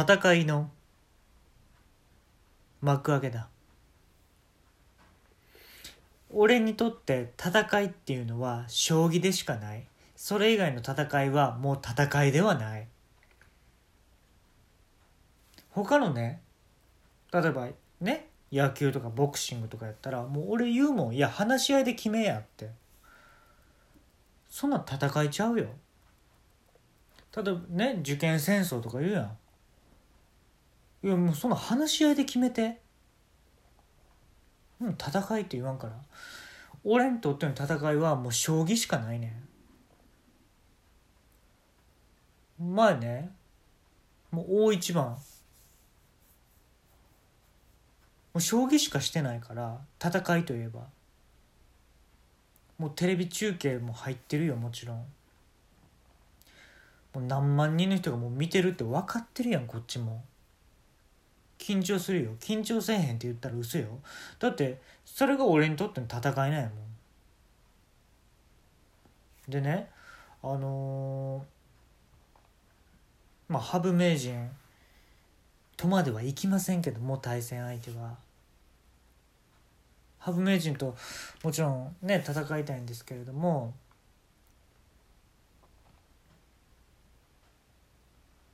戦いの幕開けだ。俺にとって戦いっていうのは将棋でしかない。それ以外の戦いはもう戦いではない。他のね例えばね野球とかボクシングとかやったらもう俺言うもん。いや話し合いで決めやって。そんなん戦いちゃうよ。例えばね受験戦争とか言うやん。いやもうそんな話し合いで決めて。うん戦いって言わんから。俺にとっての戦いはもう将棋しかないねん。前ねもう大一番。もう将棋しかしてないから戦いといえば。もうテレビ中継も入ってるよもちろん。もう何万人の人がもう見てるって分かってるやんこっちも。緊張するよ。緊張せえへんって言ったら嘘よ。だってそれが俺にとっての戦いなんやもん。でねあのーまあ羽生名人とまではいきませんけども対戦相手は。羽生名人ともちろんね戦いたいんですけれども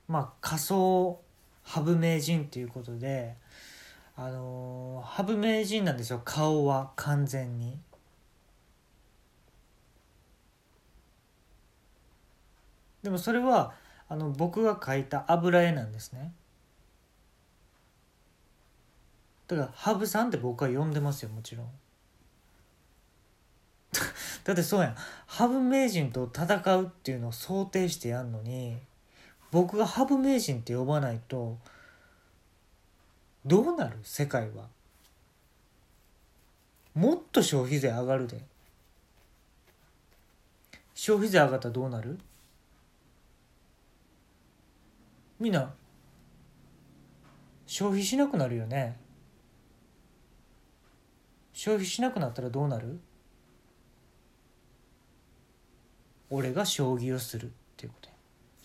まあ仮想羽生名人っていうことであのー、羽生名人なんですよ顔は完全に。でもそれはあの僕が描いた油絵なんですね。だから羽生さんって僕は呼んでますよもちろん。だってそうやん羽生名人と戦うっていうのを想定してやんのに僕が羽生名人って呼ばないとどうなる？世界は。もっと消費税上がるで。消費税上がったらどうなる？みんな消費しなくなるよね。消費しなくなったらどうなる？俺が将棋をするっていうこと。や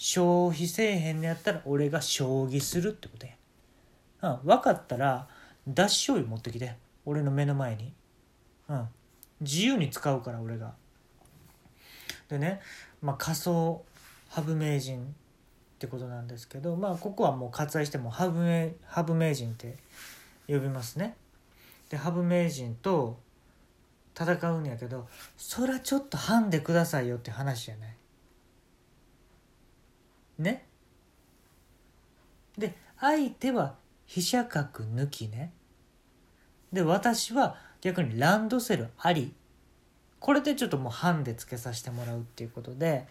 消費せえへんのやったら俺が将棋するってことや。うん。分かったら脱醤油持ってきて。俺の目の前に。うん。自由に使うから俺が。でねまあ仮想羽生名人ってことなんですけどまあここはもう割愛しても羽生名羽生名人って呼びますね。で羽生名人と戦うんやけどそらちょっとハンでくださいよって話じゃない。ね。で相手は飛車角抜きね。で私は逆にランドセルあり。これでちょっともうハンでつけさせてもらうっていうことで。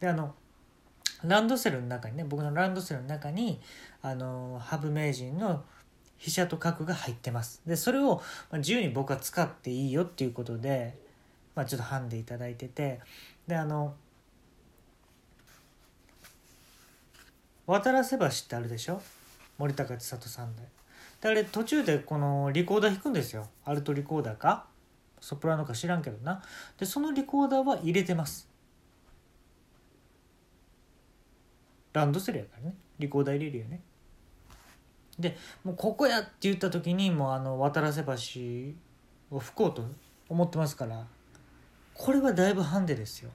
であのランドセルの中にね僕のランドセルの中にあの羽生名人の飛車と角が入ってます。でそれを自由に僕は使っていいよっていうことで、まあ、ちょっとハンでいただいてて。であの渡良瀬橋ってあるでしょ？森高千里さんで。であれ途中でこのリコーダー弾くんですよ。アルトリコーダーか？ソプラノか知らんけどな。でそのリコーダーは入れてます。ランドセルやからね。リコーダー入れるよね。でもうここやって言った時にもうあの渡良瀬橋を吹こうと思ってますからこれはだいぶハンデですよ。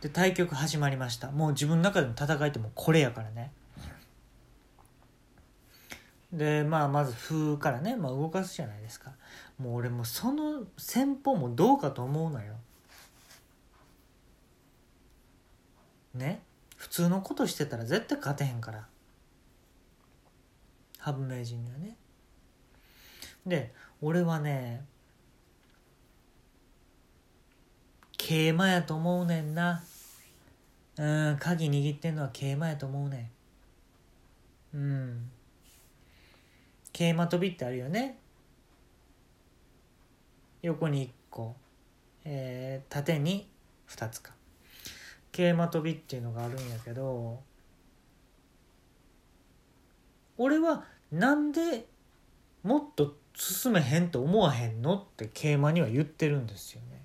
で対局始まりました。もう自分の中での戦いってもうこれやからね。でまあまず歩からね、まあ、動かすじゃないですか。もう俺もその戦法もどうかと思うのよ。ね？普通のことしてたら絶対勝てへんから。羽生名人にはね。で俺はね桂馬やと思うねんな。うん鍵握ってんのは桂馬やと思うねん。うん。桂馬跳びってあるよね。横に1個、えー、縦に2つか。桂馬跳びっていうのがあるんやけど俺はなんでもっと進めへんと思わへんのって桂馬には言ってるんですよね。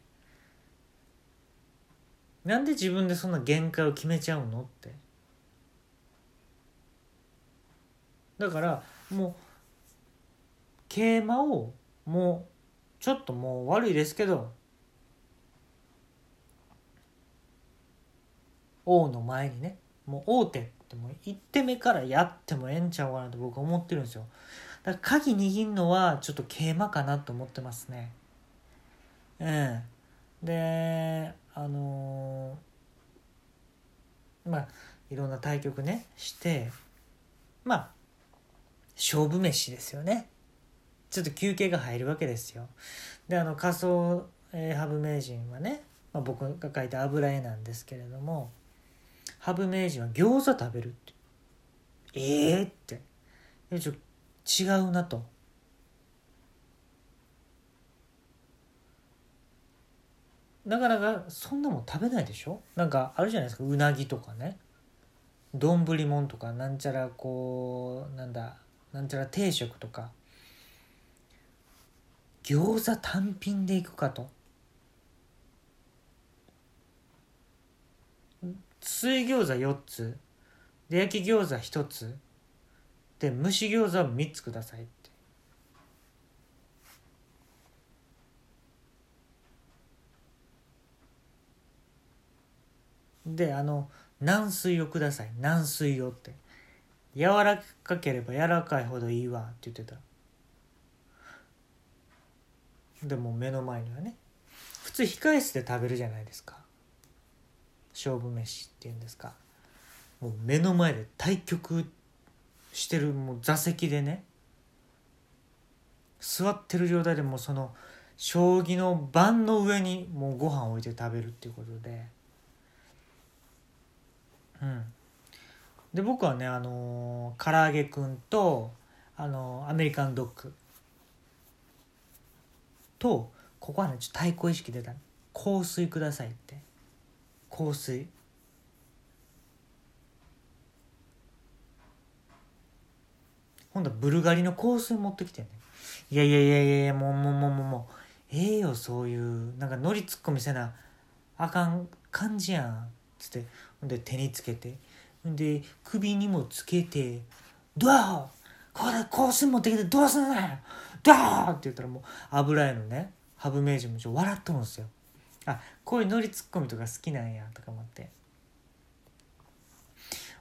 なんで自分でそんな限界を決めちゃうのって。だからもう桂馬をもうちょっともう悪いですけど王の前にねもう王手ってもう1手目からやってもええんちゃうかなと僕は思ってるんですよ。だから鍵握るのはちょっと桂馬かなと思ってますね。うん。であのー、まあいろんな対局ねしてまあ勝負飯ですよね。ちょっと休憩が入るわけですよ。であの仮想、えー、ハブ名人はね、まあ、僕が書いた油絵なんですけれどもハブ名人は餃子食べるって。ええー、って。ちょ違うなと。なかなかそんなもん食べないでしょ？なんかあるじゃないですか。うなぎとかね。丼もんとかなんちゃらこうなんだなんちゃら定食とか。餃子単品でいくかと。水餃子4つ。で焼き餃子1つ。で蒸し餃子を3つください。であの軟水をください。軟水をって。柔らかければ柔らかいほどいいわって言ってた。でも目の前にはね普通控え室で食べるじゃないですか。勝負飯っていうんですか。もう目の前で対局してるもう座席でね座ってる状態でもその将棋の盤の上にもうご飯置いて食べるっていうことで。うん。で僕はねあのー、唐揚げくんとあのー、アメリカンドッグとここはねちょっと対抗意識出た香水くださいって。香水。今度はブルガリの香水持ってきてね。いやいやいやいやもうもうもうもうもう。ええよそういうなんかノリツッコミせなあかん感じやん。つってで手につけて。で首にもつけて「どうこれ香水持ってきてどうすんのよどう!」って言ったらもう油絵のねハブ名人もちょ笑っとるんですよ。あこういうノリツッコミとか好きなんやとか思って。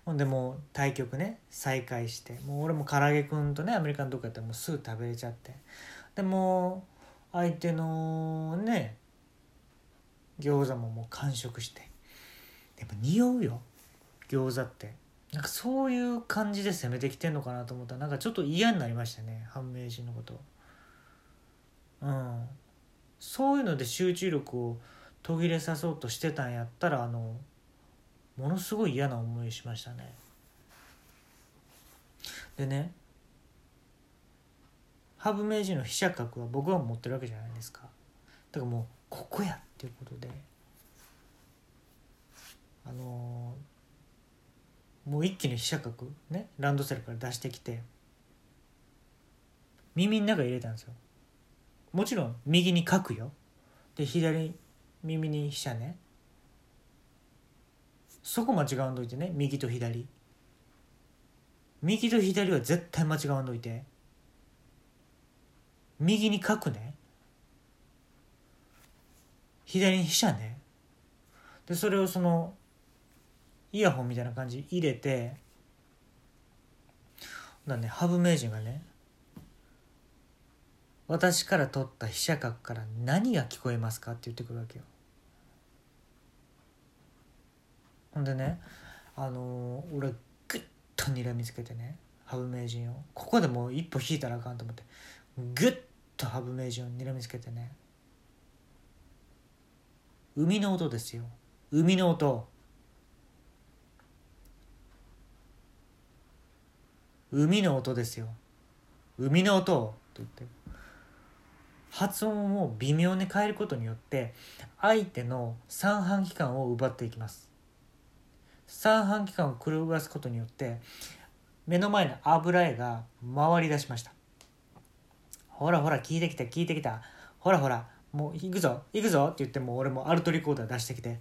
ほんでもう対局ね再開して。もう俺も唐揚げくんとねアメリカンドッグやったらもうすぐ食べれちゃって。でも相手のね餃子ももう完食して。やっぱ匂うよ。餃子って。なんかそういう感じで攻めてきてんのかなと思った。らなんかちょっと嫌になりましたね。判明人のこと。うん。そういうので集中力を途切れさそうとしてたんやったらあのものすごい嫌な思いしましたね。でね羽生名人の飛車角は僕は持ってるわけじゃないですか。だからもうここやっていうことで。あのー、もう一気に飛車角ねランドセルから出してきて耳の中入れたんですよ。もちろん右に角よ。で左耳に飛車ね。そこ間違わんといてね右と左。右と左は絶対間違わんといて。右に角ね。左に飛車ね。でそれをそのイヤホンみたいな感じ入れてだね羽生名人がね私から取った飛車角から何が聞こえますかって言ってくるわけよ。ほんでねあのー、俺グッと睨みつけてね羽生名人を。ここでもう一歩引いたらあかんと思ってグッと羽生名人を睨みつけてね。海の音ですよ。海の音。海の音ですよ。海の音と言って。発音を微妙に変えることによって相手の三半規管を奪っていきます。三半規管を狂わすことによって目の前の油絵が回り出しました。ほらほら聞いてきた聞いてきた。ほらほらもう行くぞ行くぞって言っても俺もアルトリコーダー出してきて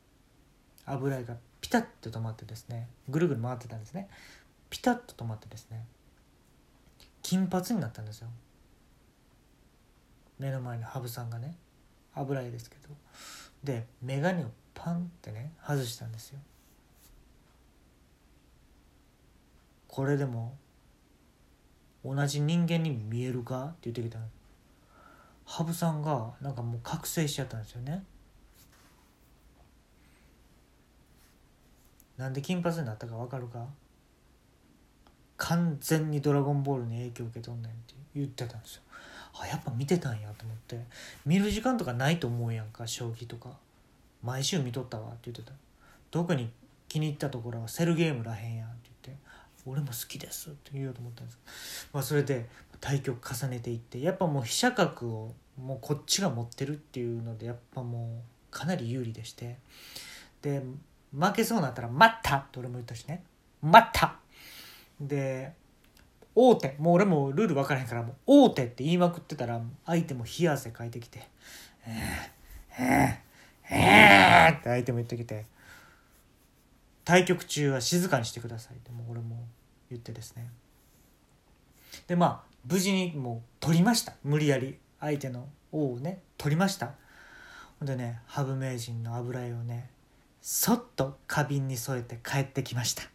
油絵がピタッと止まってですねぐるぐる回ってたんですね。ピタッと止まってですね金髪になったんですよ。目の前の羽生さんがね油絵ですけど。で眼鏡をパンってね外したんですよ。これでも同じ人間に見えるかって言ってきたの。羽生さんがなんかもう覚醒しちゃったんですよね。なんで金髪になったか分かるか？完全に「ドラゴンボール」に影響を受けとんねんって言ってたんですよ。あやっぱ見てたんやと思って。見る時間とかないと思うやんか将棋とか。毎週見とったわって言ってた。特に気に入ったところはセルゲームらへんやんって言って。俺も好きですって言おうと思ったんですまあそれで対局重ねていって。やっぱもう飛車角をもうこっちが持ってるっていうのでやっぱもうかなり有利でして。で負けそうになったら「待った!」って俺も言ったしね「待った!」で大手。もう俺もルール分からへんからもう大手って言いまくってたら相手も冷や汗かいてきて「えー、えー、えー、って相手も言ってきて対局中は静かにしてくださいってもう俺も言ってですね。でまあ無事にもう取りました。無理やり。相手の王をね取りました。ほんでね羽生名人の油絵をねそっと花瓶に添えて帰ってきました。